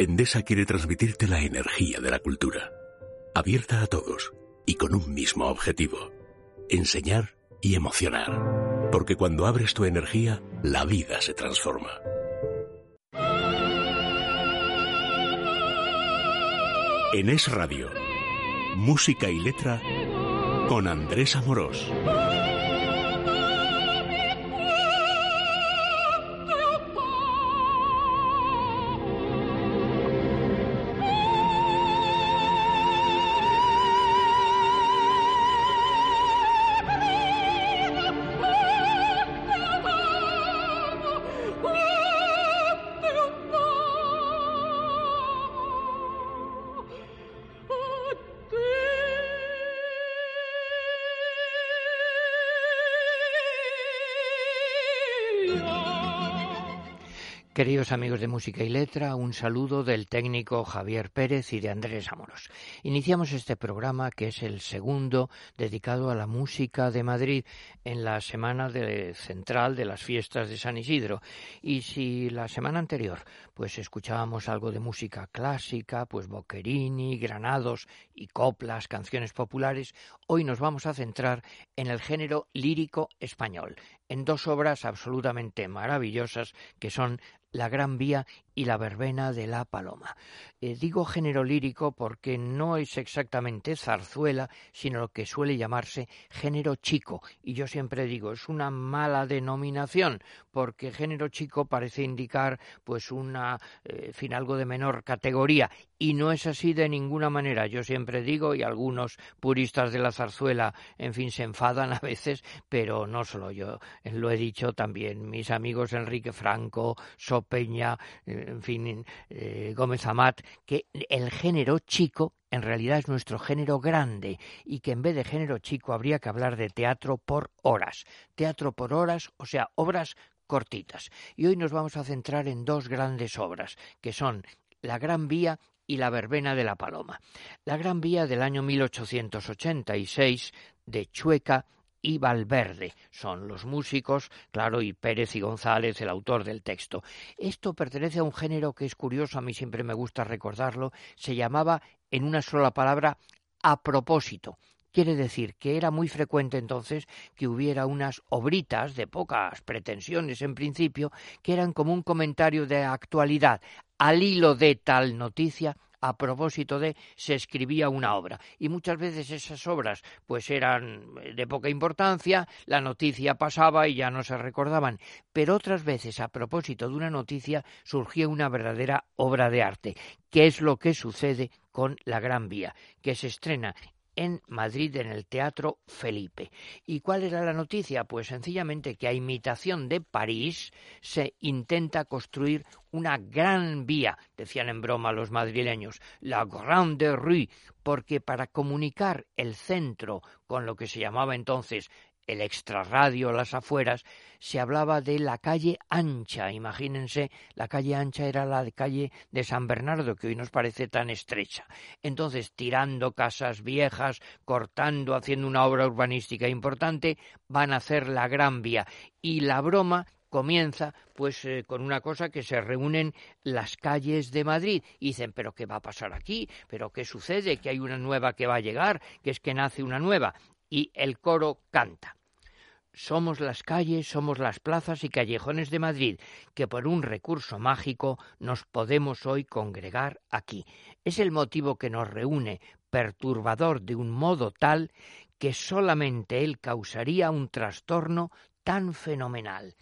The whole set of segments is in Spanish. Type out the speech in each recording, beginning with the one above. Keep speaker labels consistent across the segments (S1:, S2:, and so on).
S1: Endesa quiere transmitirte la energía de la cultura, abierta a todos y con un mismo objetivo, enseñar y emocionar. Porque cuando abres tu energía, la vida se transforma. En Es Radio, música y letra con Andrés Amorós.
S2: Queridos amigos de Música y Letra, un saludo del técnico Javier Pérez y de Andrés Amoros. Iniciamos este programa que es el segundo dedicado a la música de Madrid en la semana central de las fiestas de San Isidro. Y si la semana anterior pues escuchábamos algo de música clásica, pues Boccherini, Granados y coplas, canciones populares, hoy nos vamos a centrar en el género lírico español, en dos obras absolutamente maravillosas que son Gran Vía y la verbena de la paloma. Eh, digo género lírico porque no es exactamente zarzuela, sino lo que suele llamarse género chico. Y yo siempre digo, es una mala denominación, porque género chico parece indicar pues una, eh, fin, algo de menor categoría. Y no es así de ninguna manera. Yo siempre digo, y algunos puristas de la zarzuela, en fin, se enfadan a veces, pero no solo yo, eh, lo he dicho también mis amigos Enrique Franco, Sopeña, en fin, eh, Gómez Amat, que el género chico en realidad es nuestro género grande y que en vez de género chico habría que hablar de teatro por horas. Teatro por horas, o sea, obras cortitas. Y hoy nos vamos a centrar en dos grandes obras, que son La Gran Vía y La Verbena de la Paloma. La Gran Vía del año 1886 de Chueca y Valverde. Son los músicos, claro, y Pérez y González, el autor del texto. Esto pertenece a un género que es curioso, a mí siempre me gusta recordarlo, se llamaba, en una sola palabra, a propósito. Quiere decir que era muy frecuente entonces que hubiera unas obritas de pocas pretensiones en principio, que eran como un comentario de actualidad al hilo de tal noticia a propósito de se escribía una obra. Y muchas veces esas obras pues eran de poca importancia, la noticia pasaba y ya no se recordaban, pero otras veces a propósito de una noticia surgía una verdadera obra de arte, que es lo que sucede con La Gran Vía, que se estrena en Madrid en el Teatro Felipe. ¿Y cuál era la noticia? Pues sencillamente que a imitación de París se intenta construir una gran vía, decían en broma los madrileños, la Grande Rue, porque para comunicar el centro con lo que se llamaba entonces el extrarradio, las afueras, se hablaba de la calle ancha. Imagínense, la calle ancha era la calle de San Bernardo, que hoy nos parece tan estrecha. Entonces, tirando casas viejas, cortando, haciendo una obra urbanística importante, van a hacer la Gran Vía. Y la broma comienza pues eh, con una cosa que se reúnen las calles de Madrid dicen pero qué va a pasar aquí pero qué sucede que hay una nueva que va a llegar que es que nace una nueva y el coro canta somos las calles, somos las plazas y callejones de Madrid, que por un recurso mágico nos podemos hoy congregar aquí. Es el motivo que nos reúne, perturbador de un modo tal que solamente él causaría un trastorno tan fenomenal.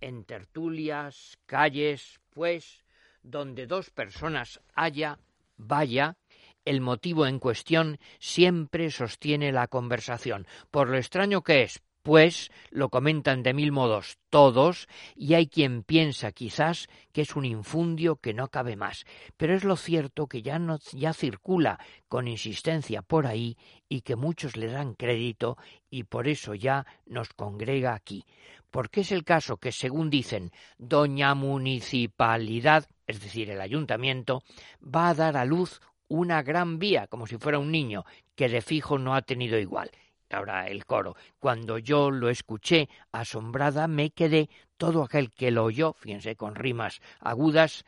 S2: En tertulias, calles, pues, donde dos personas haya, vaya, el motivo en cuestión siempre sostiene la conversación, por lo extraño que es, pues lo comentan de mil modos todos y hay quien piensa quizás que es un infundio que no cabe más. Pero es lo cierto que ya, ya circula con insistencia por ahí y que muchos le dan crédito y por eso ya nos congrega aquí. Porque es el caso que, según dicen, Doña Municipalidad, es decir, el ayuntamiento, va a dar a luz una gran vía, como si fuera un niño, que de fijo no ha tenido igual ahora el coro. Cuando yo lo escuché, asombrada me quedé, todo aquel que lo oyó, fíjense con rimas agudas,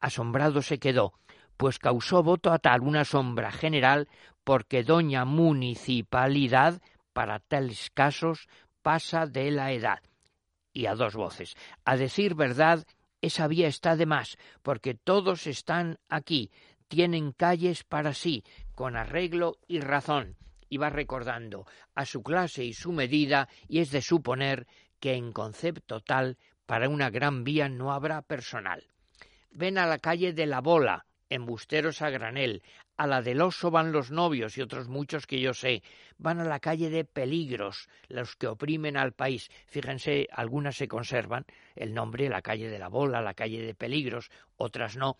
S2: asombrado se quedó, pues causó voto a tal una sombra general, porque doña municipalidad, para tales casos, pasa de la edad. Y a dos voces. A decir verdad, esa vía está de más, porque todos están aquí, tienen calles para sí, con arreglo y razón va recordando a su clase y su medida y es de suponer que en concepto tal para una gran vía no habrá personal. Ven a la calle de la bola, embusteros a granel, a la del oso van los novios y otros muchos que yo sé, van a la calle de peligros, los que oprimen al país. Fíjense, algunas se conservan, el nombre, la calle de la bola, la calle de peligros, otras no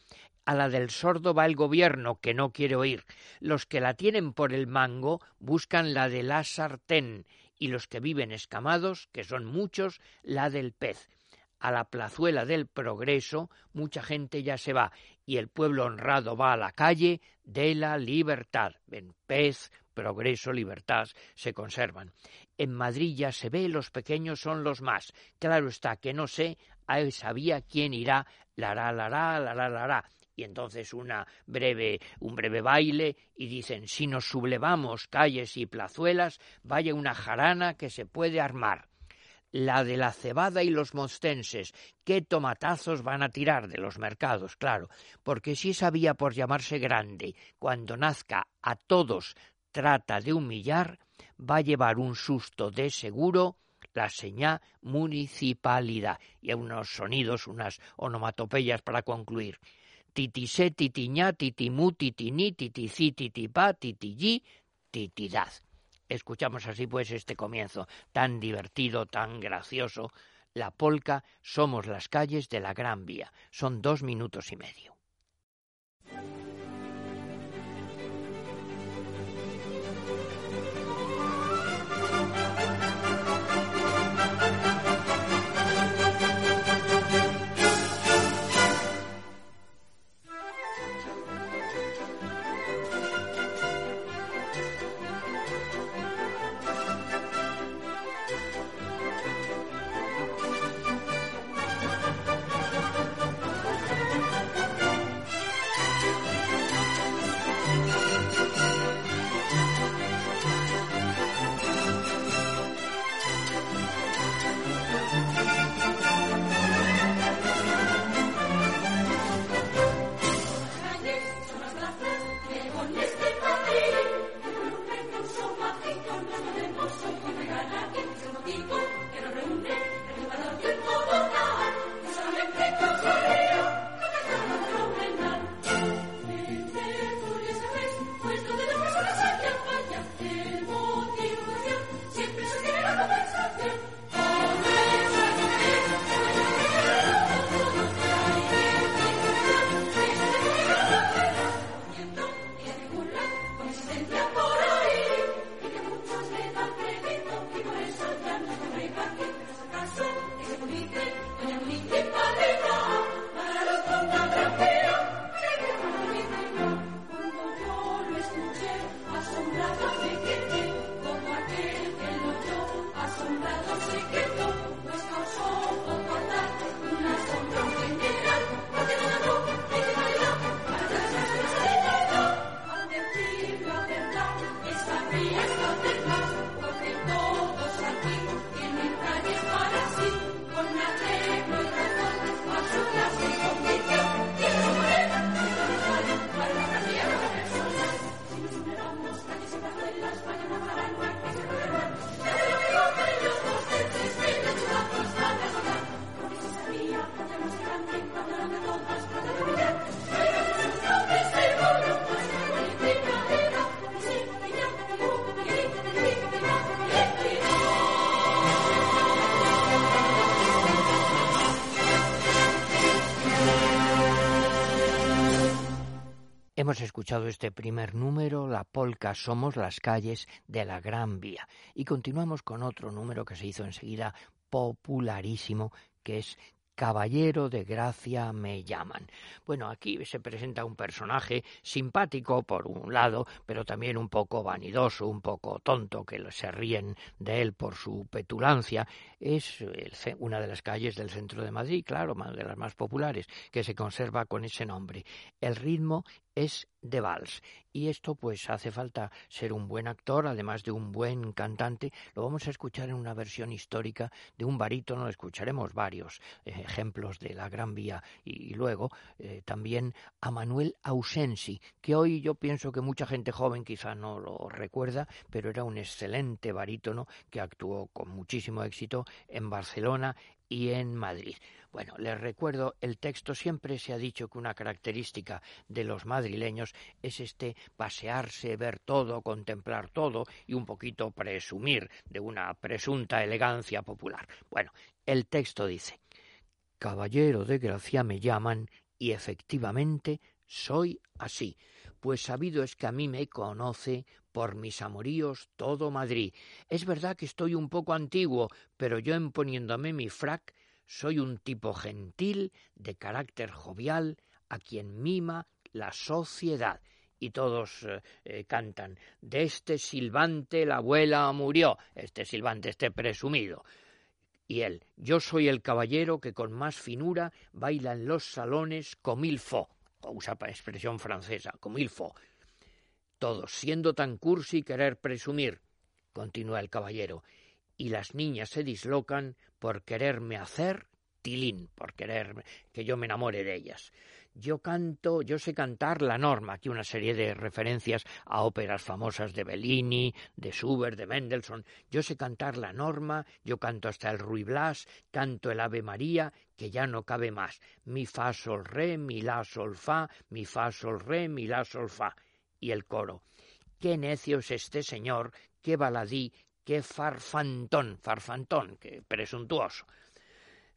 S2: a la del sordo va el gobierno, que no quiere oír. Los que la tienen por el mango buscan la de la sartén, y los que viven escamados, que son muchos, la del pez. A la plazuela del progreso mucha gente ya se va, y el pueblo honrado va a la calle de la libertad. Ven, pez, progreso, libertad se conservan. En Madrid ya se ve, los pequeños son los más. Claro está que no sé, a sabía quién irá, la la la la la la la y entonces una breve, un breve baile y dicen si nos sublevamos calles y plazuelas, vaya una jarana que se puede armar. La de la cebada y los mostenses, qué tomatazos van a tirar de los mercados, claro, porque si esa vía por llamarse grande, cuando nazca a todos trata de humillar, va a llevar un susto de seguro la señal municipalidad y unos sonidos, unas onomatopeyas para concluir titisé, titiñá, titimú, titiní, titicí, titipá, titillí, titidad. Escuchamos así pues este comienzo tan divertido, tan gracioso. La polca somos las calles de la Gran Vía. Son dos minutos y medio. Hemos escuchado este primer número, la polca Somos las calles de la Gran Vía, y continuamos con otro número que se hizo enseguida popularísimo, que es Caballero de Gracia me llaman. Bueno, aquí se presenta un personaje simpático por un lado, pero también un poco vanidoso, un poco tonto, que se ríen de él por su petulancia. Es una de las calles del centro de Madrid, claro, de las más populares, que se conserva con ese nombre. El ritmo es de vals. Y esto pues hace falta ser un buen actor, además de un buen cantante. Lo vamos a escuchar en una versión histórica de un barítono, escucharemos varios eh, ejemplos de la Gran Vía y, luego eh, también a Manuel Ausensi, que hoy yo pienso que mucha gente joven quizá no lo recuerda, pero era un excelente barítono que actuó con muchísimo éxito en Barcelona y en Madrid. Bueno, les recuerdo, el texto siempre se ha dicho que una característica de los madrileños es este pasearse, ver todo, contemplar todo y un poquito presumir de una presunta elegancia popular. Bueno, el texto dice, Caballero de Gracia me llaman y efectivamente soy así, pues sabido es que a mí me conoce por mis amoríos todo Madrid. Es verdad que estoy un poco antiguo, pero yo emponiéndome mi frac soy un tipo gentil, de carácter jovial, a quien mima la sociedad. Y todos eh, eh, cantan, de este silbante la abuela murió, este silbante, este presumido. Y él, yo soy el caballero que con más finura baila en los salones mil fo, usa expresión francesa, mil fo. Todos, siendo tan cursi querer presumir, continúa el caballero, y las niñas se dislocan por quererme hacer tilín, por querer que yo me enamore de ellas. Yo canto, yo sé cantar la norma, aquí una serie de referencias a óperas famosas de Bellini, de Schubert, de Mendelssohn. Yo sé cantar la norma, yo canto hasta el Ruy Blas, canto el Ave María, que ya no cabe más. Mi fa sol re, mi la sol fa, mi fa sol re, mi la sol fa. Y el coro. Qué necio es este señor, qué baladí, qué farfantón, farfantón, qué presuntuoso.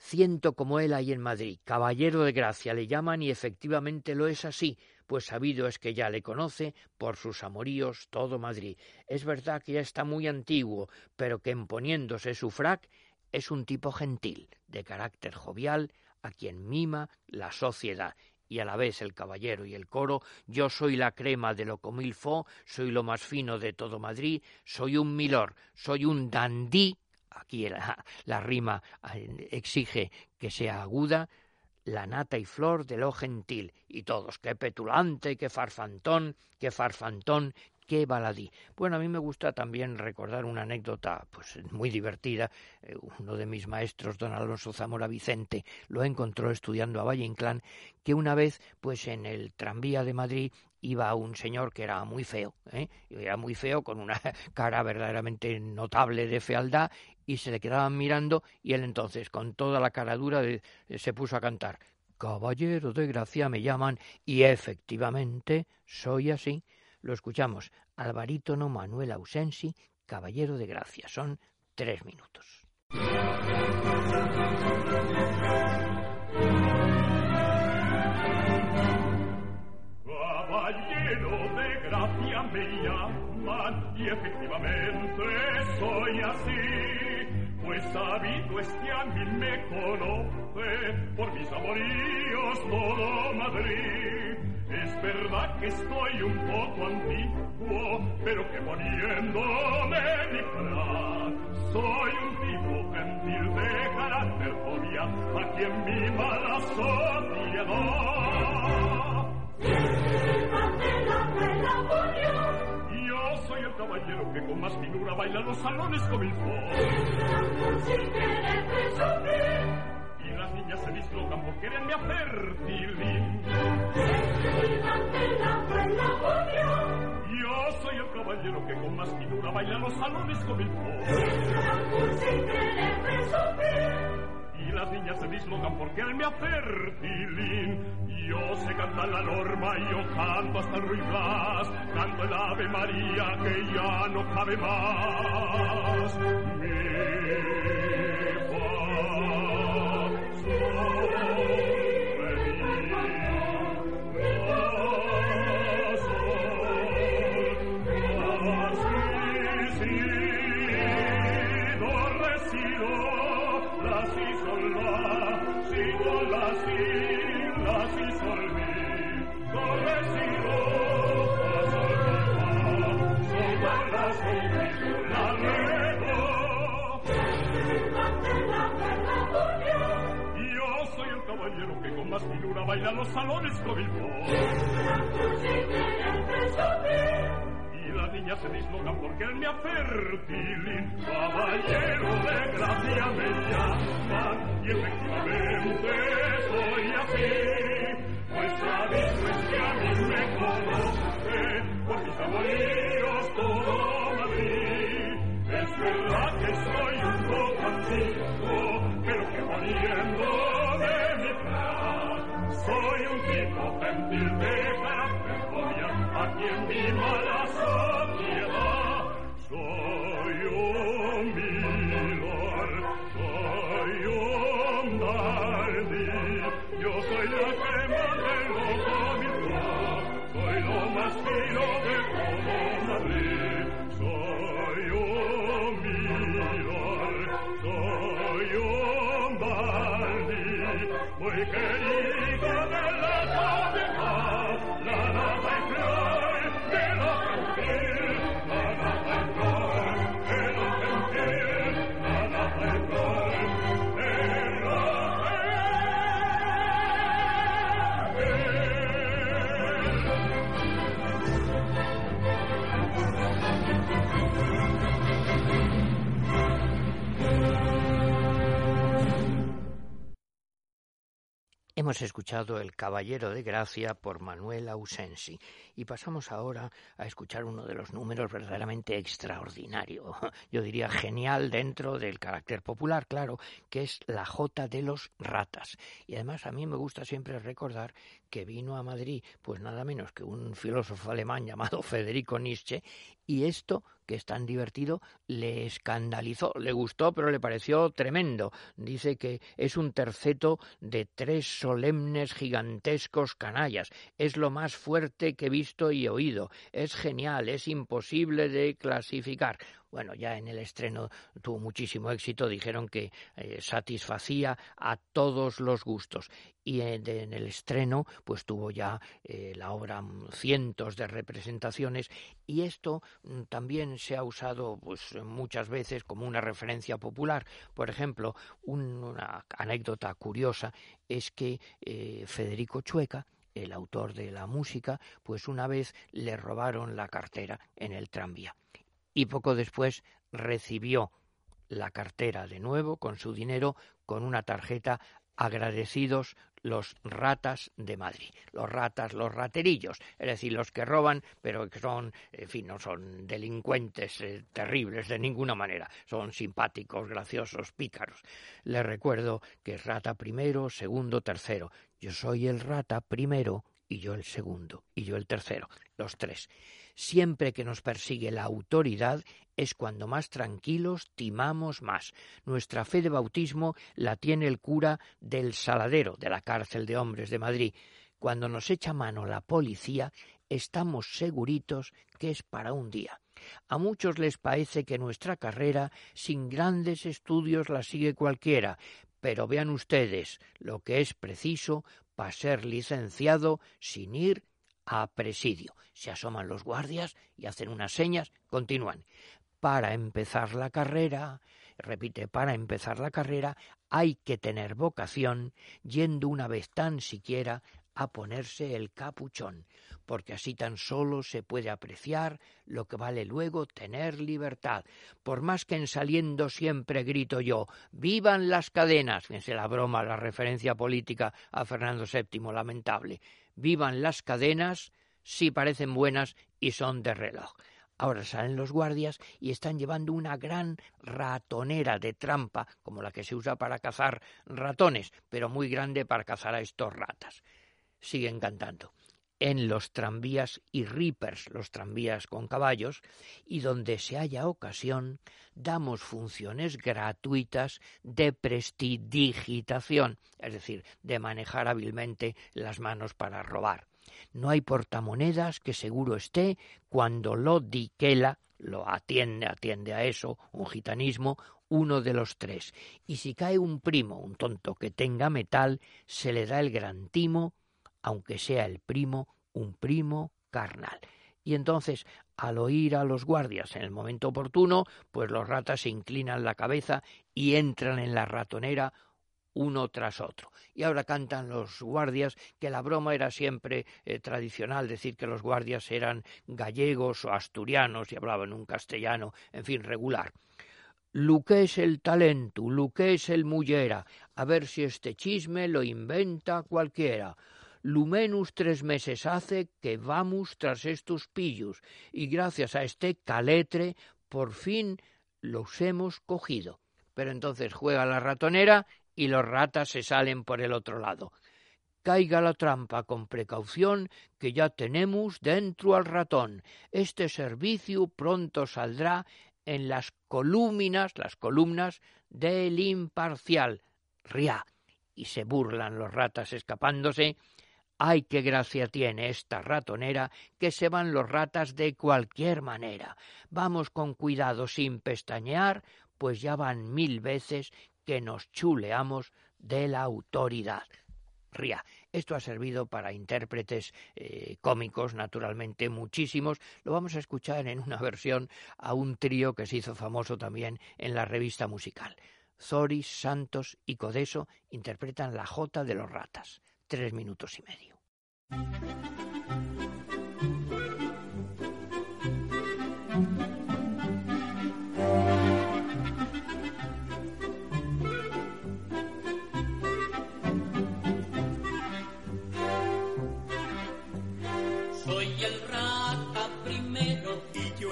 S2: Ciento como él hay en Madrid, caballero de gracia le llaman y efectivamente lo es así, pues sabido es que ya le conoce por sus amoríos todo Madrid. Es verdad que ya está muy antiguo, pero que imponiéndose su frac es un tipo gentil, de carácter jovial, a quien mima la sociedad y a la vez el caballero y el coro, yo soy la crema de lo comilfo, soy lo más fino de todo Madrid, soy un milor, soy un dandí, aquí la, rima eh, exige que sea aguda, la nata y flor de lo gentil, y todos, qué petulante, qué farfantón, qué farfantón, qué baladí. Bueno, a mí me gusta también recordar una anécdota pues muy divertida. Eh, uno de mis maestros, don Alonso Zamora Vicente, lo encontró estudiando a Valle Inclán, que una vez, pues en el tranvía de Madrid iba un señor que era muy feo, ¿eh? era muy feo, con una cara verdaderamente notable de fealdad, y se le quedaban mirando, y él entonces, con toda la cara dura, se puso a cantar. Caballero de gracia me llaman, y efectivamente soy así. Lo escuchamos al barítono Manuel Ausensi, Caballero de Gracia. Son tres minutos.
S3: Caballero de gracia me llaman y efectivamente soy así, pues sabido es que a mí me conoce por mis amoríos todo Madrid. Es verdad que estoy un poco antiguo, pero que poniéndome mi frac, soy un tipo gentil de carácter jovial, a quien mima la sociedad. Que con más finura baila los salones con el Y las niñas se dislocan por quererme hacer tilín. Yo soy el caballero que con más finura baila los salones con el las niñas se dislocan porque él me hace fertilín. Yo sé cantar la norma y yo canto hasta el canto el Ave María que ya no cabe más. Me Así caballero que con más finura baila los salones con el niña se disloca porque él me fértil, caballero de gracia me llama, y efectivamente soy así, pues que a mí me conoce, por mis amoríos todo Madrid, es verdad que soy un poco antiguo, pero que poniendo soy un tipo gentil de respiro de
S2: Hemos escuchado El Caballero de Gracia por Manuel Ausensi y pasamos ahora a escuchar uno de los números verdaderamente extraordinario, yo diría genial dentro del carácter popular, claro, que es la Jota de los Ratas. Y además a mí me gusta siempre recordar que vino a Madrid pues nada menos que un filósofo alemán llamado Federico Nietzsche y esto que es tan divertido, le escandalizó, le gustó, pero le pareció tremendo. Dice que es un terceto de tres solemnes gigantescos canallas. Es lo más fuerte que he visto y oído. Es genial, es imposible de clasificar. Bueno, ya en el estreno tuvo muchísimo éxito, dijeron que eh, satisfacía a todos los gustos. Y en, el estreno, pues tuvo ya eh, la obra cientos de representaciones y esto mm, también se ha usado pues muchas veces como una referencia popular. Por ejemplo, una anécdota curiosa es que eh, Federico Chueca el autor de la música, pues una vez le robaron la cartera en el tranvía y poco después recibió la cartera de nuevo con su dinero con una tarjeta agradecidos los ratas de Madrid, los ratas, los raterillos, es decir, los que roban, pero que son, en fin, no son delincuentes eh, terribles de ninguna manera, son simpáticos, graciosos, pícaros. Les recuerdo que es rata primero, segundo, tercero. Yo soy el rata primero y yo el segundo, y yo el tercero, los tres. Siempre que nos persigue la autoridad es cuando más tranquilos timamos más. Nuestra fe de bautismo la tiene el cura del Saladero, de la cárcel de hombres de Madrid. Cuando nos echa mano la policía, estamos seguritos que es para un día. A muchos les parece que nuestra carrera, sin grandes estudios, la sigue cualquiera, pero vean ustedes lo que es preciso para ser licenciado sin ir a presidio. Se asoman los guardias y hacen unas señas, continúan. Para empezar la carrera, repite, para empezar la carrera hay que tener vocación, yendo una vez tan siquiera a ponerse el capuchón, porque así tan solo se puede apreciar lo que vale luego tener libertad. Por más que en saliendo siempre grito yo, ¡vivan las cadenas! Fíjense la broma, la referencia política a Fernando VII, lamentable. ¡Vivan las cadenas! si parecen buenas y son de reloj. Ahora salen los guardias y están llevando una gran ratonera de trampa, como la que se usa para cazar ratones, pero muy grande para cazar a estos ratas. Siguen cantando. En los tranvías y rippers, los tranvías con caballos, y donde se haya ocasión, damos funciones gratuitas de prestidigitación, es decir, de manejar hábilmente las manos para robar. No hay portamonedas que seguro esté cuando lo diquela, lo atiende, atiende a eso, un gitanismo, uno de los tres. Y si cae un primo, un tonto que tenga metal, se le da el gran timo, aunque sea el primo, un primo carnal. Y entonces, al oír a los guardias en el momento oportuno, pues los ratas se inclinan la cabeza y entran en la ratonera uno tras otro. Y ahora cantan los guardias que la broma era siempre eh, tradicional, decir que los guardias eran gallegos o asturianos y hablaban un castellano, en fin, regular. Lu que es el talento, lu que es el mullera, a ver si este chisme lo inventa cualquiera. Lumenus tres meses hace que vamos tras estos pillos, y gracias a este caletre por fin los hemos cogido. Pero entonces juega la ratonera y los ratas se salen por el otro lado. Caiga la trampa con precaución, que ya tenemos dentro al ratón. Este servicio pronto saldrá en las columnas, las columnas del imparcial. Ria. Y se burlan los ratas escapándose. Ay, qué gracia tiene esta ratonera, que se van los ratas de cualquier manera. Vamos con cuidado sin pestañear, pues ya van mil veces que nos chuleamos de la autoridad. Ría. Esto ha servido para intérpretes eh, cómicos, naturalmente muchísimos. Lo vamos a escuchar en una versión a un trío que se hizo famoso también en la revista musical. Zoris, Santos y Codeso interpretan la Jota de los Ratas. Tres minutos y medio.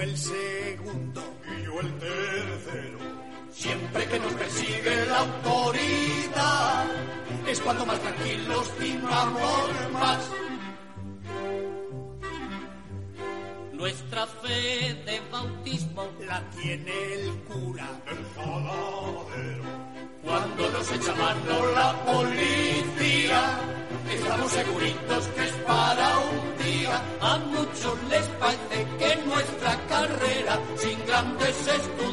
S4: El segundo
S3: y yo el tercero.
S4: Siempre que nos persigue la autoridad, es cuando más tranquilos vivamos más. Nuestra fe de bautismo la tiene el cura,
S3: el jaladero.
S4: Cuando nos echa mano la policía, estamos seguritos que es para un día. A muchos les parece que nuestra carrera, sin grandes estudios,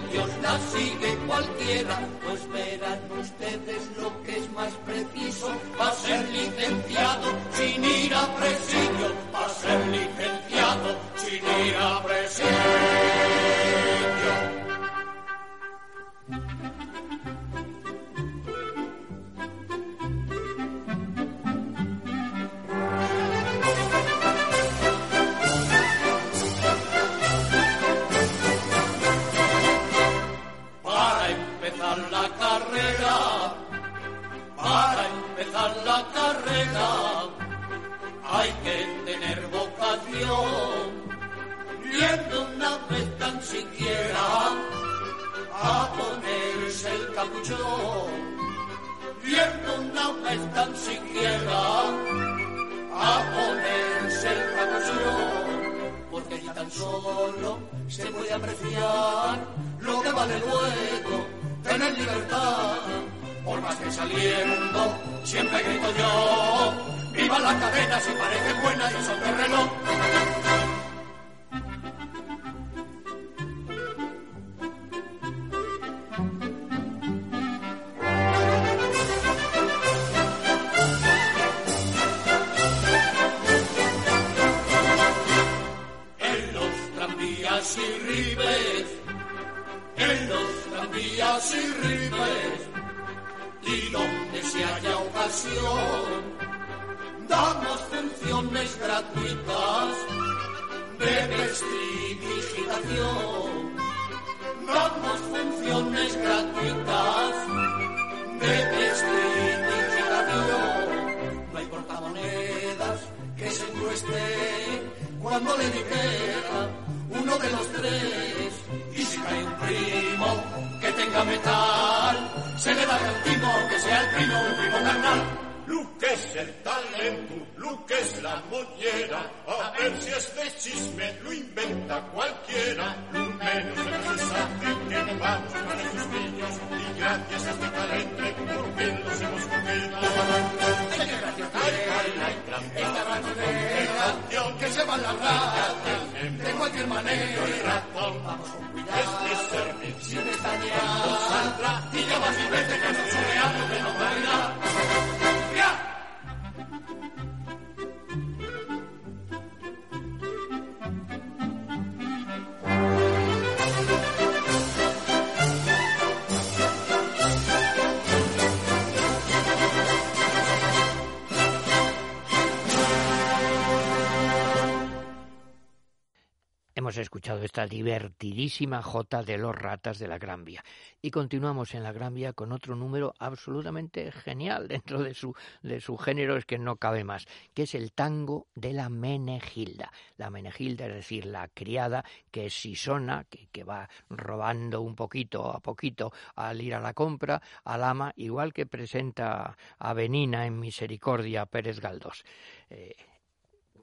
S2: divertidísima Jota de los Ratas de la Gran Vía. Y continuamos en la Gran Vía con otro número absolutamente genial dentro de su, de su género, es que no cabe más, que es el tango de la Menegilda. La Menegilda, es decir, la criada que es sisona, que, que va robando un poquito a poquito al ir a la compra al ama, igual que presenta a Benina en Misericordia Pérez Galdós. Eh,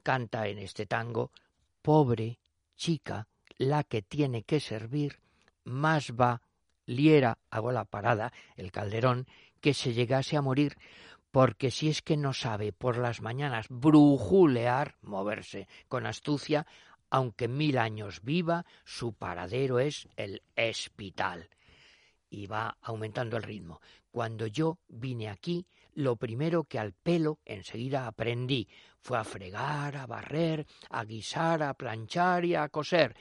S2: canta en este tango, pobre chica la que tiene que servir, más va liera, hago la parada, el calderón, que se llegase a morir, porque si es que no sabe por las mañanas brujulear, moverse con astucia, aunque mil años viva, su paradero es el hospital. Y va aumentando el ritmo. Cuando yo vine aquí, lo primero que al pelo enseguida aprendí fue a fregar, a barrer, a guisar, a planchar y a coser.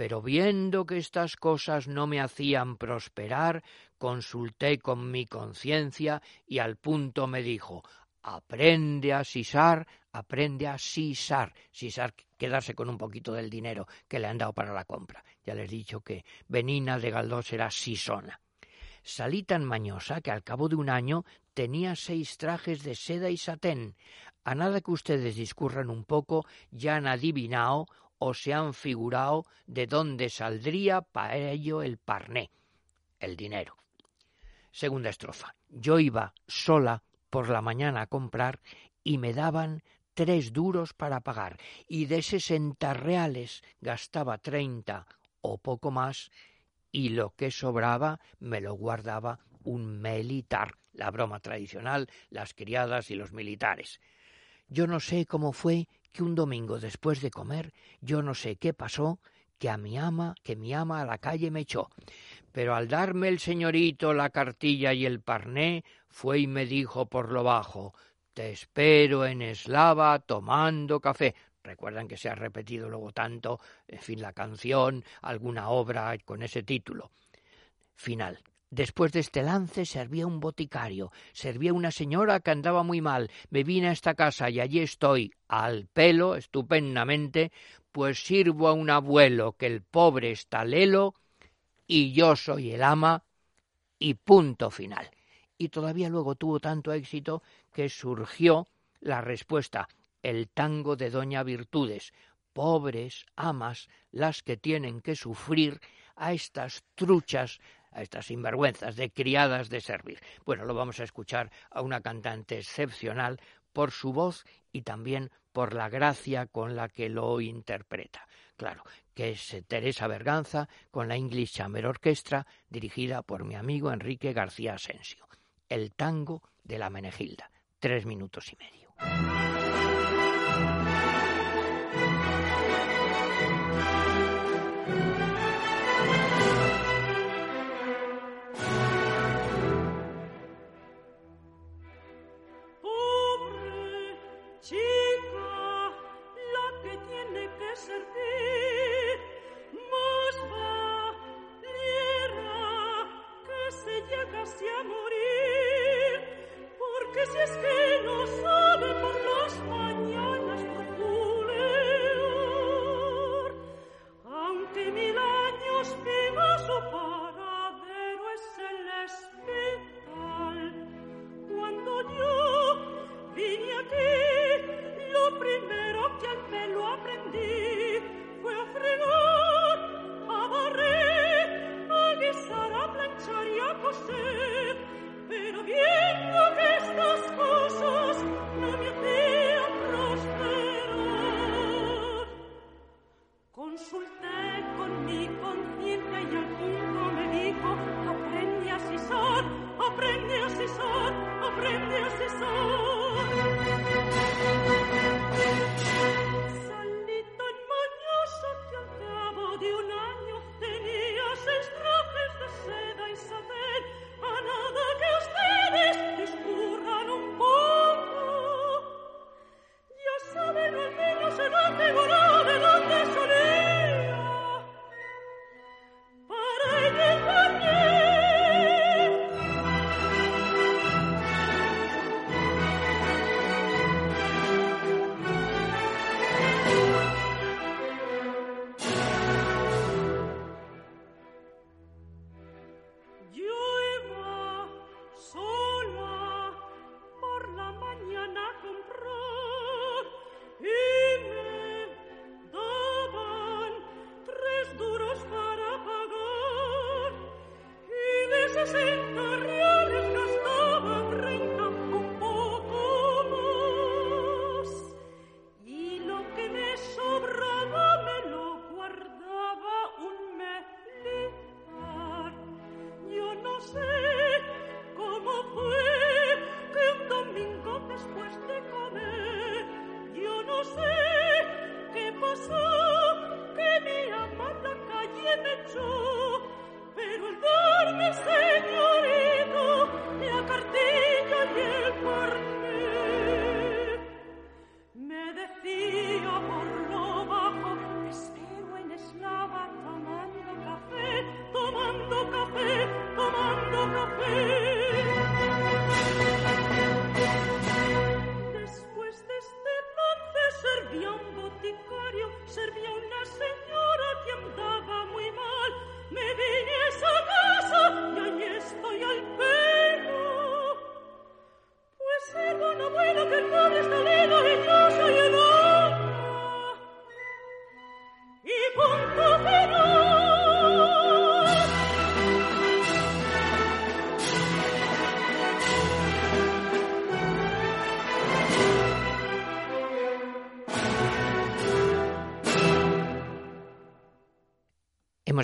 S2: Pero viendo que estas cosas no me hacían prosperar, consulté con mi conciencia y al punto me dijo aprende a sisar, aprende a sisar. Sisar, quedarse con un poquito del dinero que le han dado para la compra. Ya les he dicho que Benina de Galdós era sisona. Salí tan mañosa que al cabo de un año tenía seis trajes de seda y satén. A nada que ustedes discurran un poco, ya han adivinado o se han figurado de dónde saldría para ello el parné, el dinero. Segunda estrofa. Yo iba sola por la mañana a comprar y me daban tres duros para pagar y de sesenta reales gastaba treinta o poco más y lo que sobraba me lo guardaba un militar, la broma tradicional, las criadas y los militares. Yo no sé cómo fue que un domingo después de comer, yo no sé qué pasó, que a mi ama, que mi ama a la calle me echó. Pero al darme el señorito la cartilla y el parné, fue y me dijo por lo bajo Te espero en Eslava tomando café. Recuerdan que se ha repetido luego tanto, en fin, la canción, alguna obra con ese título. Final. Después de este lance servía un boticario, servía una señora que andaba muy mal. Me vine a esta casa y allí estoy, al pelo, estupendamente, pues sirvo a un abuelo que el pobre está lelo y yo soy el ama y punto final. Y todavía luego tuvo tanto éxito que surgió la respuesta el tango de Doña Virtudes, pobres amas las que tienen que sufrir a estas truchas, a estas sinvergüenzas de criadas de servir. Bueno, lo vamos a escuchar a una cantante excepcional por su voz y también por la gracia con la que lo interpreta. Claro, que es Teresa Berganza con la English Chamber Orchestra dirigida por mi amigo Enrique García Asensio. El tango de la Menegilda. Tres minutos y medio.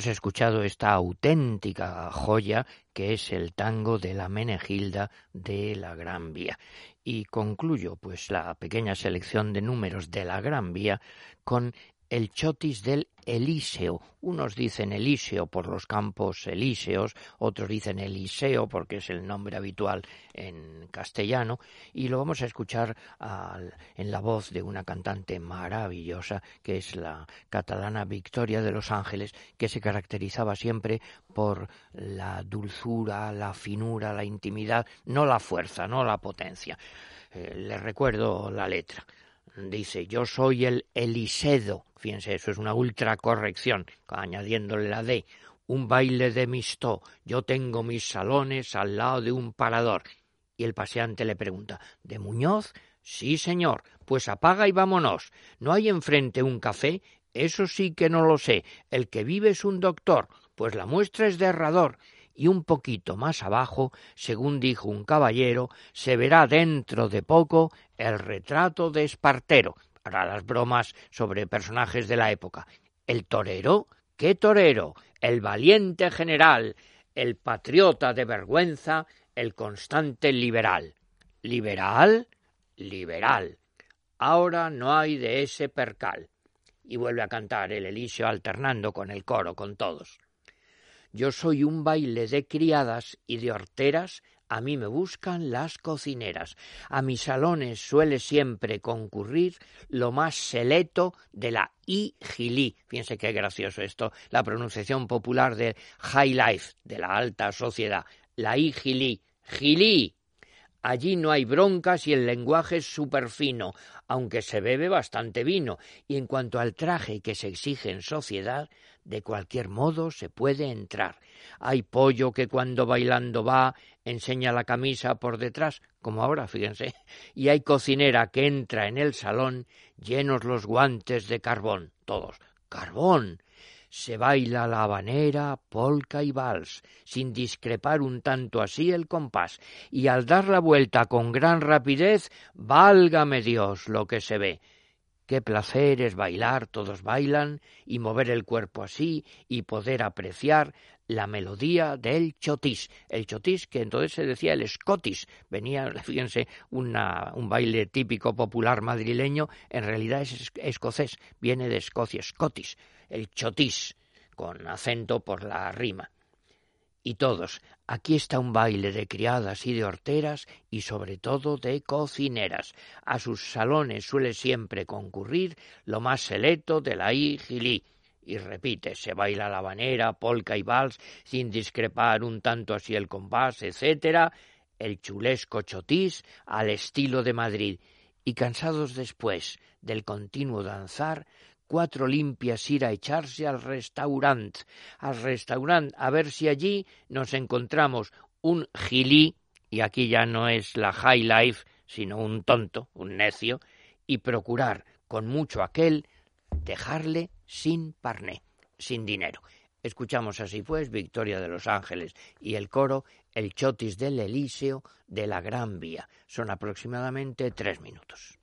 S2: Escuchado esta auténtica joya que es el tango de la Menegilda de la Gran Vía. Y concluyo pues la pequeña selección de números de la Gran Vía con el chotis del Elíseo. Unos dicen Elíseo por los campos elíseos, otros dicen Eliseo porque es el nombre habitual en castellano, y lo vamos a escuchar en la voz de una cantante maravillosa que es la catalana Victoria de los Ángeles, que se caracterizaba siempre por la dulzura, la finura, la intimidad, no la fuerza, no la potencia. Eh, le recuerdo la letra dice yo soy el Elisedo, fíjense, eso es una ultra corrección, añadiéndole la D, un baile de mistó, yo tengo mis salones al lado de un parador. Y el paseante le pregunta, ¿de Muñoz? Sí, señor, pues apaga y vámonos. ¿No hay enfrente un café? Eso sí que no lo sé. El que vive es un doctor, pues la muestra es de Herrador y un poquito más abajo, según dijo un caballero, se verá dentro de poco el retrato de Espartero, para las bromas sobre personajes de la época. El torero, ¿qué torero? El valiente general, el patriota de vergüenza, el constante liberal. ¿Liberal? Liberal. Ahora no hay de ese percal. Y vuelve a cantar el Elisio alternando con el coro, con todos. Yo soy un baile de criadas y de horteras, a mí me buscan las cocineras. A mis salones suele siempre concurrir lo más seleto de la I-Gilí. Fíjense qué gracioso esto, la pronunciación popular de high life, de la alta sociedad. La I-Gilí. Gilí. Allí no hay broncas y el lenguaje es súper fino, aunque se bebe bastante vino. Y en cuanto al traje que se exige en sociedad, de cualquier modo se puede entrar. Hay pollo que cuando bailando va enseña la camisa por detrás, como ahora, fíjense, y hay cocinera que entra en el salón llenos los guantes de carbón, todos, carbón. Se baila la habanera, polca y vals, sin discrepar un tanto así el compás, y al dar la vuelta con gran rapidez, válgame Dios lo que se ve. Qué placer es bailar, todos bailan, y mover el cuerpo así, y poder apreciar la melodía del chotis. El chotis, que entonces se decía el scotis, venía, fíjense, una, un baile típico popular madrileño, en realidad es escocés, viene de Escocia, scotis, el chotis, con acento por la rima y todos. Aquí está un baile de criadas y de horteras y sobre todo de cocineras. A sus salones suele siempre concurrir lo más selecto de la igilí. Y repite, se baila la habanera, polca y vals, sin discrepar un tanto así el compás, etcétera, el chulesco chotís al estilo de Madrid. Y cansados después del continuo danzar, cuatro limpias ir a echarse al restaurante, al restaurante, a ver si allí nos encontramos un gilí, y aquí ya no es la high life, sino un tonto, un necio, y procurar con mucho aquel dejarle sin parné, sin dinero. Escuchamos así pues Victoria de los Ángeles y el coro El Chotis del Elíseo de la Gran Vía. Son aproximadamente tres minutos.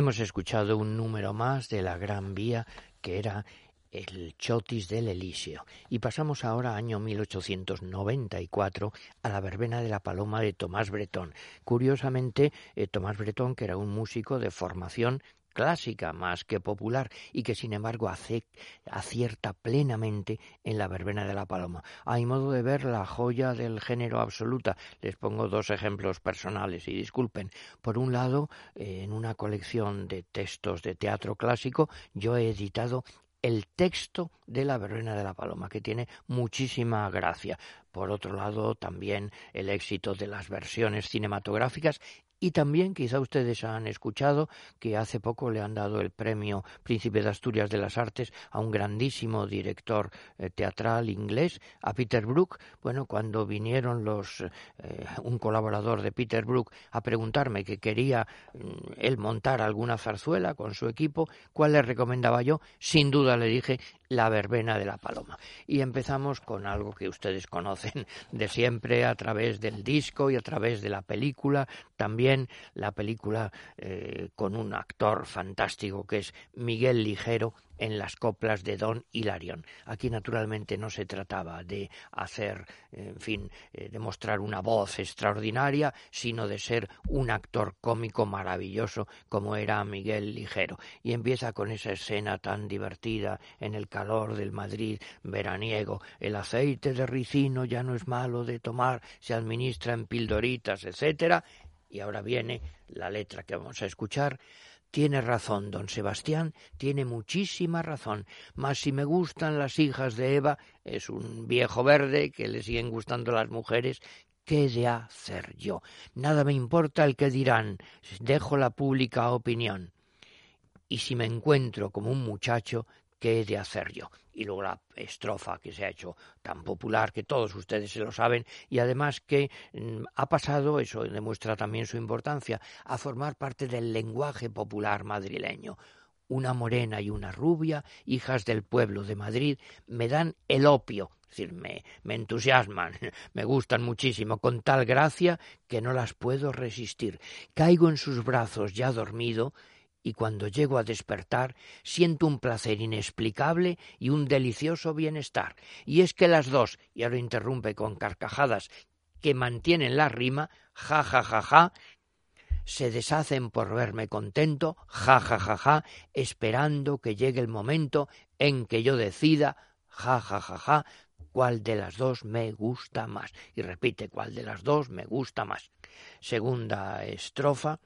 S2: Hemos escuchado un número más de la Gran Vía que era el Chotis del Elíseo. Y pasamos ahora, año 1894, a la verbena de la Paloma de Tomás Bretón. Curiosamente, eh, Tomás Bretón, que era un músico de formación clásica más que popular y que sin embargo acierta plenamente en la verbena de la paloma. Hay modo de ver la joya del género absoluta. Les pongo dos ejemplos personales y disculpen. Por un lado, en una colección de textos de teatro clásico, yo he editado el texto de la verbena de la paloma, que tiene muchísima gracia. Por otro lado, también el éxito de las versiones cinematográficas y también quizá ustedes han escuchado que hace poco le han dado el premio Príncipe de Asturias de las Artes a un grandísimo director eh, teatral inglés, a Peter Brook. Bueno, cuando vinieron los eh, un colaborador de Peter Brook a preguntarme que quería mm, él montar alguna zarzuela con su equipo, ¿cuál le recomendaba yo? Sin duda le dije la verbena de la paloma. Y empezamos con algo que ustedes conocen de siempre a través del disco y a través de la película, también la película eh, con un actor fantástico que es Miguel Ligero en las coplas de Don Hilarión. Aquí naturalmente no se trataba de hacer, en fin, eh, de mostrar una voz extraordinaria, sino de ser un actor cómico maravilloso como era Miguel Ligero. Y empieza con esa escena tan divertida en el calor del Madrid veraniego. El aceite de ricino ya no es malo de tomar, se administra en pildoritas, etcétera Y ahora viene la letra que vamos a escuchar. Tiene razón, don Sebastián, tiene muchísima razón. Mas si me gustan las hijas de Eva, es un viejo verde que le siguen gustando las mujeres, ¿qué de hacer yo? Nada me importa el que dirán, dejo la pública opinión. Y si me encuentro como un muchacho, ¿qué he de hacer yo? Y luego la estrofa que se ha hecho tan popular que todos ustedes se lo saben y además que mm, ha pasado, eso demuestra también su importancia, a formar parte del lenguaje popular madrileño. Una morena y una rubia, hijas del pueblo de Madrid, me dan el opio, es decir, me, me entusiasman, me gustan muchísimo, con tal gracia que no las puedo resistir. Caigo en sus brazos ya dormido y cuando llego a despertar siento un placer inexplicable y un delicioso bienestar. Y es que las dos, y ahora interrumpe con carcajadas que mantienen la rima, ja ja ja ja, se deshacen por verme contento, ja ja ja ja, esperando que llegue el momento en que yo decida, ja ja ja ja, cuál de las dos me gusta más. Y repite, cuál de las dos me gusta más. Segunda estrofa,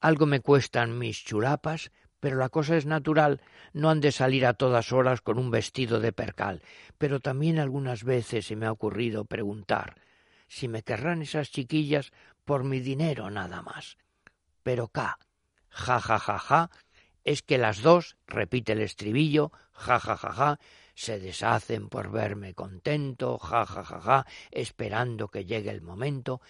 S2: algo me cuestan mis chulapas, pero la cosa es natural, no han de salir a todas horas con un vestido de percal, pero también algunas veces se me ha ocurrido preguntar si me querrán esas chiquillas por mi dinero nada más. Pero ca, ja ja ja ja, es que las dos, repite el estribillo, ja ja ja ja, se deshacen por verme contento, ja ja ja ja, esperando que llegue el momento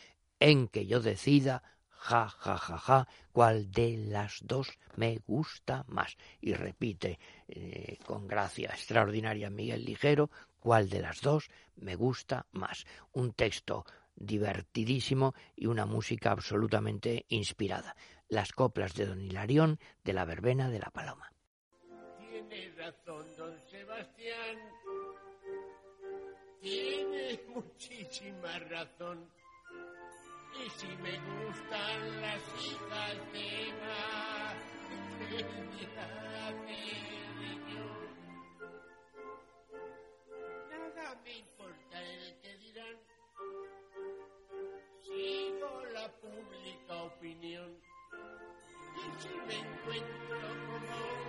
S2: en que yo decida ja, ja, ja, ja, cuál de las dos me gusta más. Y repite eh, con gracia extraordinaria Miguel Ligero, cuál de las dos me gusta más. Un texto divertidísimo y una música absolutamente inspirada. Las coplas de don Hilarión de la verbena de la paloma.
S5: Tiene razón don Sebastián, tiene muchísima razón y si me gustan las hijas de Eva, ¿qué yo? Nada me importa el que dirán. Sigo la pública opinión. Y si me encuentro como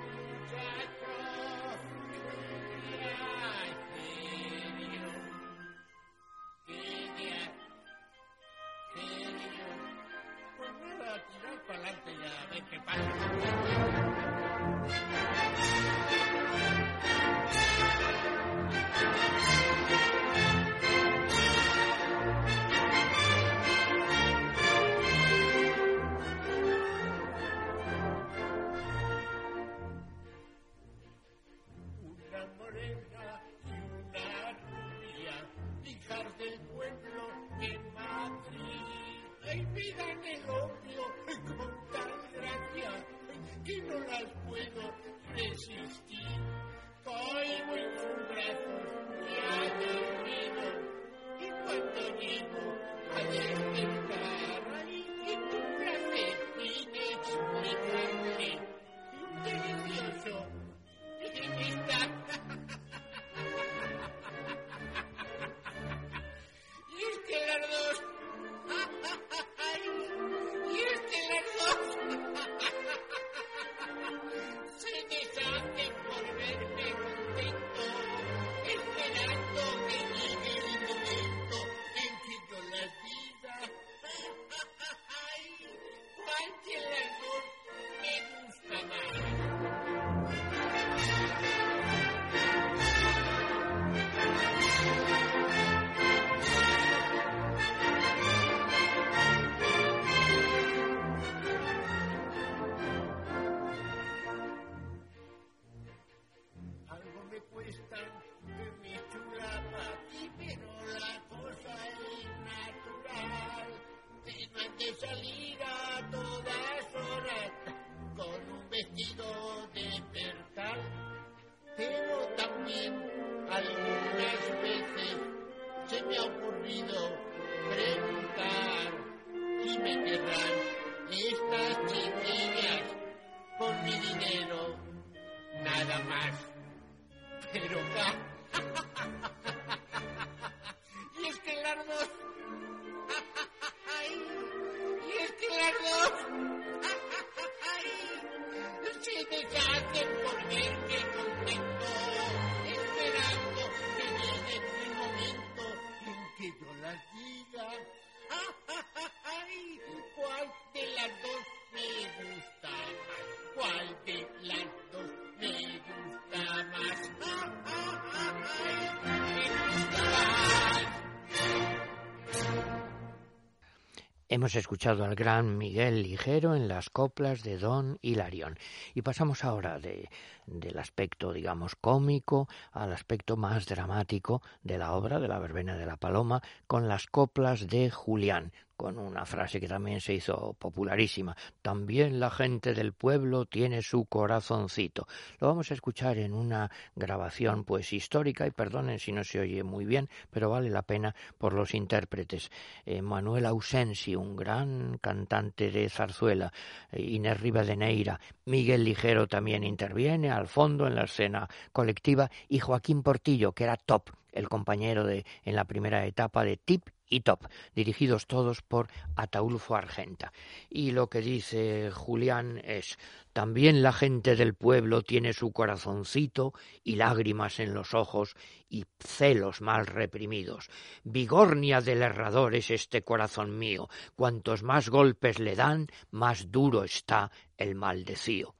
S2: Hemos escuchado al gran Miguel Ligero en las coplas de Don Hilarión. Y pasamos ahora de, del aspecto, digamos, cómico al aspecto más dramático de la obra de la Verbena de la Paloma con las coplas de Julián, con una frase que también se hizo popularísima. También la gente del pueblo tiene su corazoncito. Lo vamos a escuchar en una grabación pues histórica y perdonen si no se oye muy bien, pero vale la pena por los intérpretes. Eh, Manuel Ausensi, un gran cantante de zarzuela, eh, Inés Rivadeneira, Miguel Ligero también interviene al fondo en la escena colectiva y Joaquín Portillo, que era top, el compañero de en la primera etapa de Tip y Top, dirigidos todos por Ataulfo Argenta. Y lo que dice Julián es también la gente del pueblo tiene su corazoncito y lágrimas en los ojos y celos mal reprimidos. Vigornia del herrador es este corazón mío. Cuantos más golpes le dan, más duro está el maldecío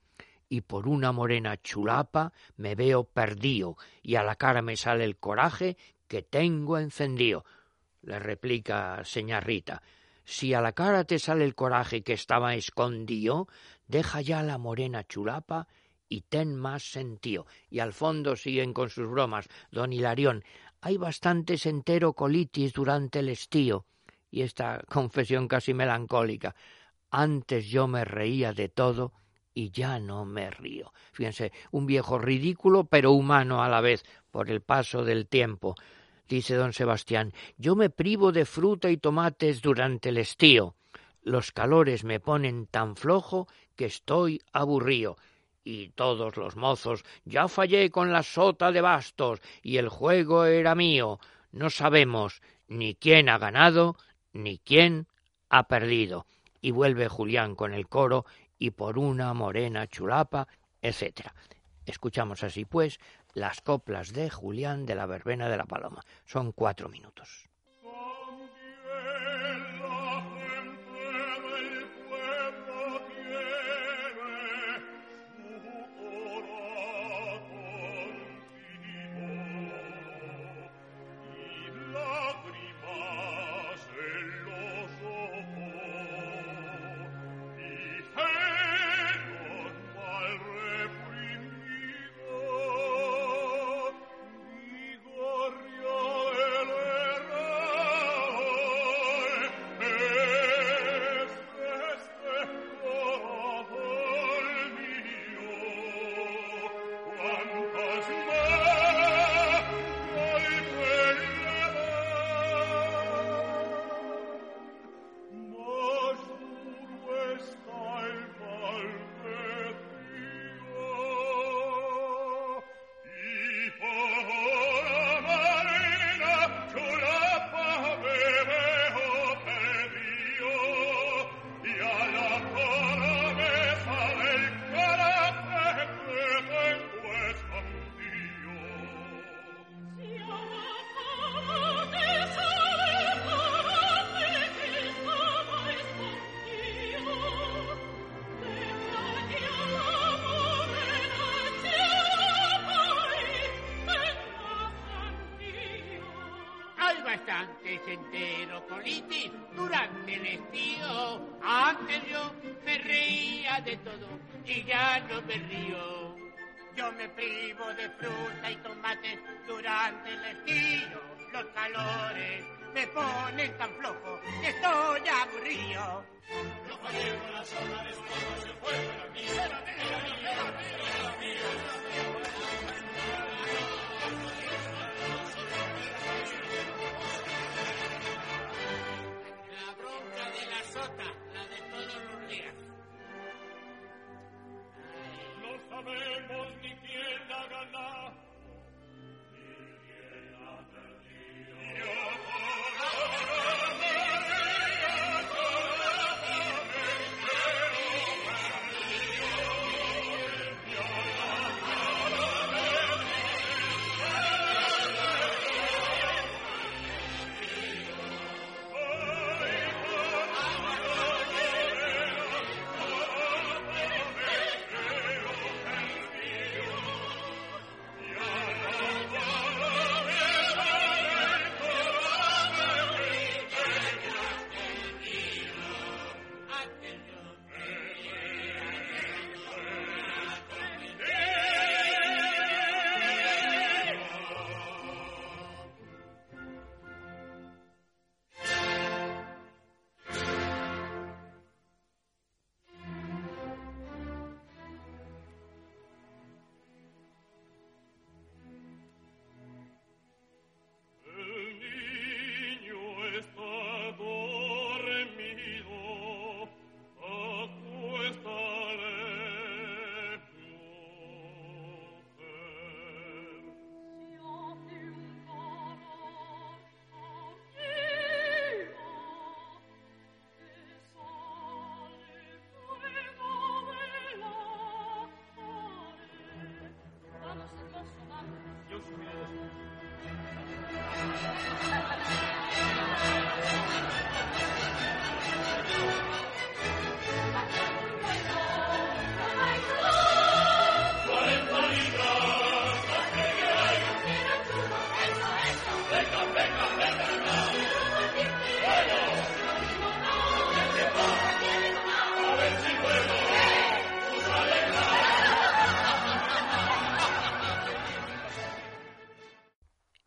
S2: y por una morena chulapa me veo perdido y a la cara me sale el coraje que tengo encendido le replica señá Rita, si a la cara te sale el coraje que estaba escondido, deja ya la morena chulapa y ten más sentido. Y al fondo siguen con sus bromas. Don Hilarión, hay bastantes entero colitis durante el estío. Y esta confesión casi melancólica. Antes yo me reía de todo y ya no me río. Fíjense, un viejo ridículo pero humano a la vez por el paso del tiempo dice don Sebastián, yo me privo de fruta y tomates durante el estío. Los calores me ponen tan flojo que estoy aburrío. Y todos los mozos, ya fallé con la sota de bastos y el juego era mío. No sabemos ni quién ha ganado ni quién ha perdido. Y vuelve Julián con el coro y por una morena chulapa, etc. Escuchamos así pues las coplas de Julián de la Verbena de la Paloma. Son cuatro minutos.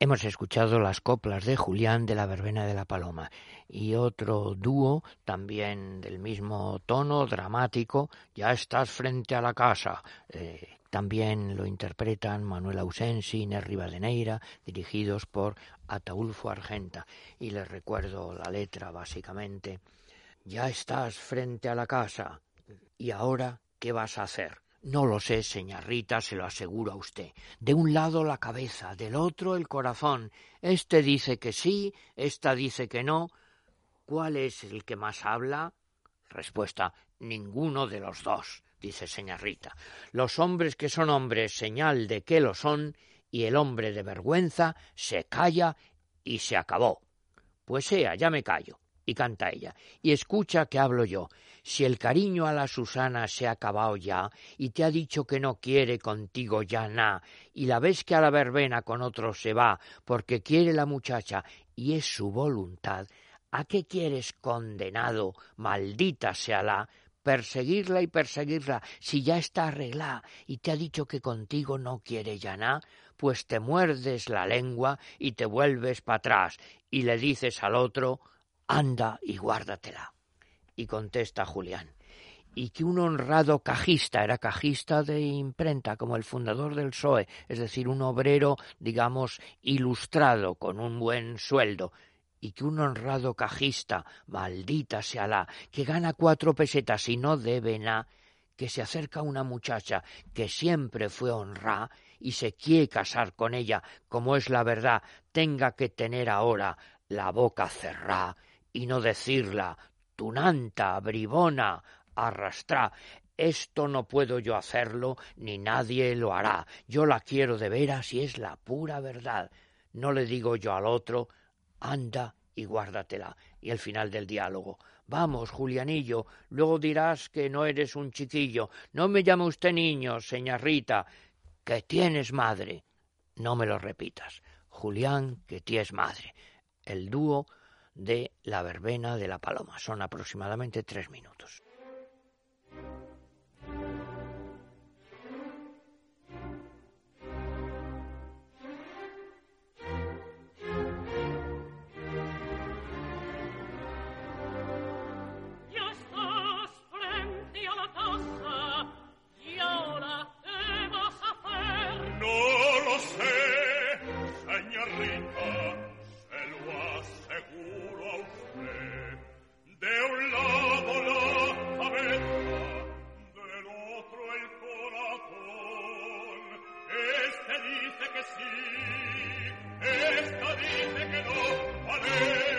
S2: Hemos escuchado las coplas de Julián de la Verbena de la Paloma y otro dúo también del mismo tono dramático, Ya estás frente a la casa. Eh, también lo interpretan Manuel Ausensi, Inés Rivadeneira, dirigidos por Ataulfo Argenta. Y les recuerdo la letra básicamente. Ya estás frente a la casa. ¿Y ahora qué vas a hacer? No lo sé, señorita, se lo aseguro a usted. De un lado la cabeza, del otro el corazón. Este dice que sí, esta dice que no. ¿Cuál es el que más habla? Respuesta, ninguno de los dos, dice señorita. Los hombres que son hombres, señal de que lo son, y el hombre de vergüenza se calla y se acabó. Pues sea, ya me callo. Y canta ella. Y escucha que hablo yo. Si el cariño a la Susana se ha acabado ya y te ha dicho que no quiere contigo ya y la ves que a la verbena con otro se va porque quiere la muchacha y es su voluntad, ¿a qué quieres condenado, maldita sea la, perseguirla y perseguirla si ya está arreglada y te ha dicho que contigo no quiere ya? Pues te muerdes la lengua y te vuelves para atrás y le dices al otro anda y guárdatela. Y contesta Julián, y que un honrado cajista, era cajista de imprenta, como el fundador del PSOE, es decir, un obrero, digamos, ilustrado, con un buen sueldo, y que un honrado cajista, maldita sea la, que gana cuatro pesetas y no debe nada, que se acerca una muchacha que siempre fue honrada y se quiere casar con ella, como es la verdad, tenga que tener ahora la boca cerrada y no decirla tunanta, bribona, arrastrá. Esto no puedo yo hacerlo, ni nadie lo hará. Yo la quiero de veras y es la pura verdad. No le digo yo al otro, anda y guárdatela. Y el final del diálogo. Vamos, Julianillo, luego dirás que no eres un chiquillo. No me llame usted niño, señorita, que tienes madre. No me lo repitas. Julián, que tienes madre. El dúo de la verbena de la paloma. Son aproximadamente tres minutos.
S6: Que gana cuatro pesetas y no bebe nada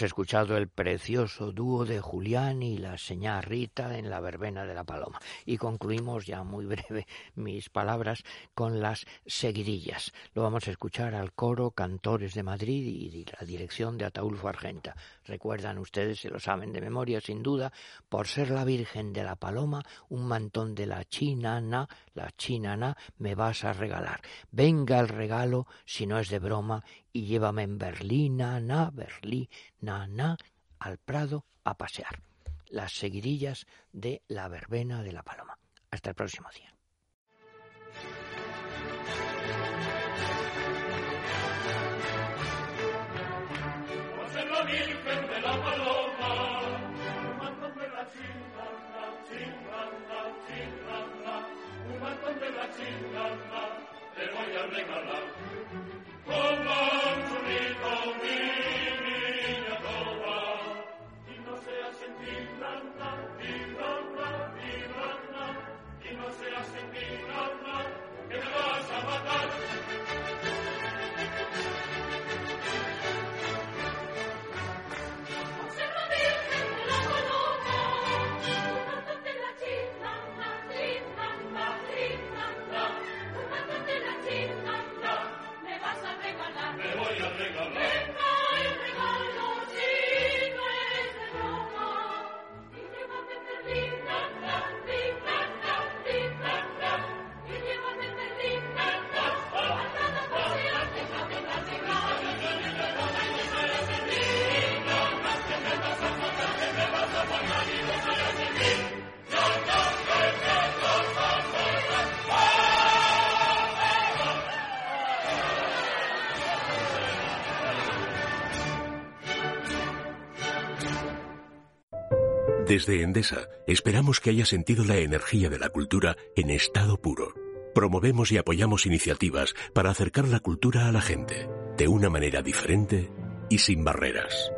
S2: Hemos escuchado el precioso dúo de Julián y la señá Rita en la verbena de la paloma. Y concluimos ya muy breve mis palabras con las seguidillas. Lo vamos a escuchar al coro Cantores de Madrid y la dirección de Ataulfo Argenta. Recuerdan ustedes, se lo saben de memoria sin duda, por ser la Virgen de la Paloma, un mantón de la chinana, la chinana, me vas a regalar. Venga el regalo, si no es de broma, y llévame en Berlina, na, Berlín, na, al Prado a pasear. Las seguidillas de la verbena de la paloma. Hasta el próximo día.
S6: Vas a
S1: Desde Endesa esperamos que haya sentido la energía de la cultura en estado puro. Promovemos y apoyamos iniciativas para acercar la cultura a la gente de una manera diferente y sin barreras.